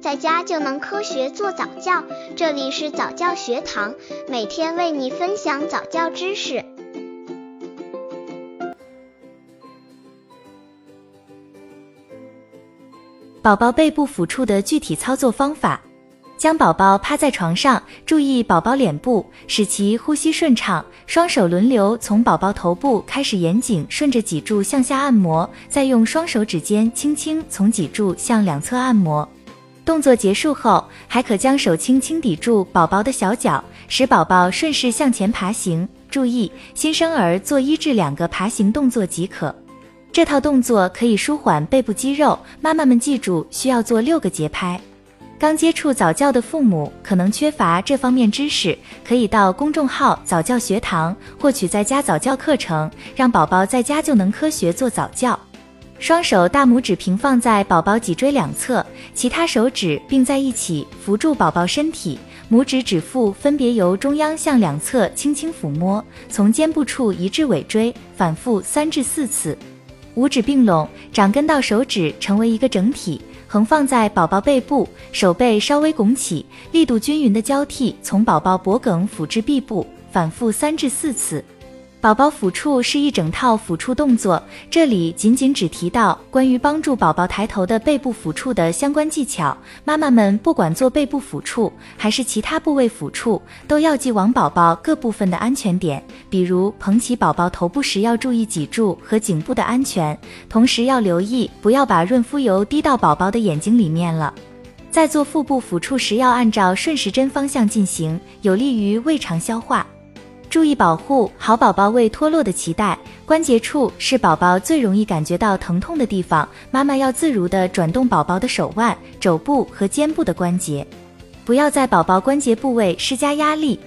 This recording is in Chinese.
在家就能科学做早教。这里是早教学堂，每天为你分享早教知识。宝宝背部抚触的具体操作方法。将宝宝趴在床上，注意宝宝脸部，使其呼吸顺畅。双手轮流从宝宝头部开始严谨，顺着脊柱向下按摩，再用双手指尖轻轻从脊柱向两侧按摩。动作结束后，还可将手轻轻抵住宝宝的小脚，使宝宝顺势向前爬行。注意，新生儿做一至两个爬行动作即可。这套动作可以舒缓背部肌肉，妈妈们记住需要做六个节拍。刚接触早教的父母可能缺乏这方面知识，可以到公众号早教学堂获取在家早教课程，让宝宝在家就能科学做早教。双手大拇指平放在宝宝脊椎两侧，其他手指并在一起扶住宝宝身体，拇指指腹分别由中央向两侧轻轻抚摸，从肩部处移至尾椎，反复三至四次。五指并拢，掌根到手指成为一个整体。横放在宝宝背部，手背稍微拱起，力度均匀的交替从宝宝脖颈抚至臂部，反复三至四次。宝宝抚触是一整套抚触动作，这里仅仅只提到关于帮助宝宝抬头的背部抚触的相关技巧。妈妈们不管做背部抚触还是其他部位抚触，都要记往宝宝各部分的安全点，比如捧起宝宝头部时要注意脊柱和颈部的安全，同时要留意不要把润肤油滴到宝宝的眼睛里面了。在做腹部抚触时，要按照顺时针方向进行，有利于胃肠消化。注意保护好宝宝未脱落的脐带，关节处是宝宝最容易感觉到疼痛的地方，妈妈要自如地转动宝宝的手腕、肘部和肩部的关节，不要在宝宝关节部位施加压力。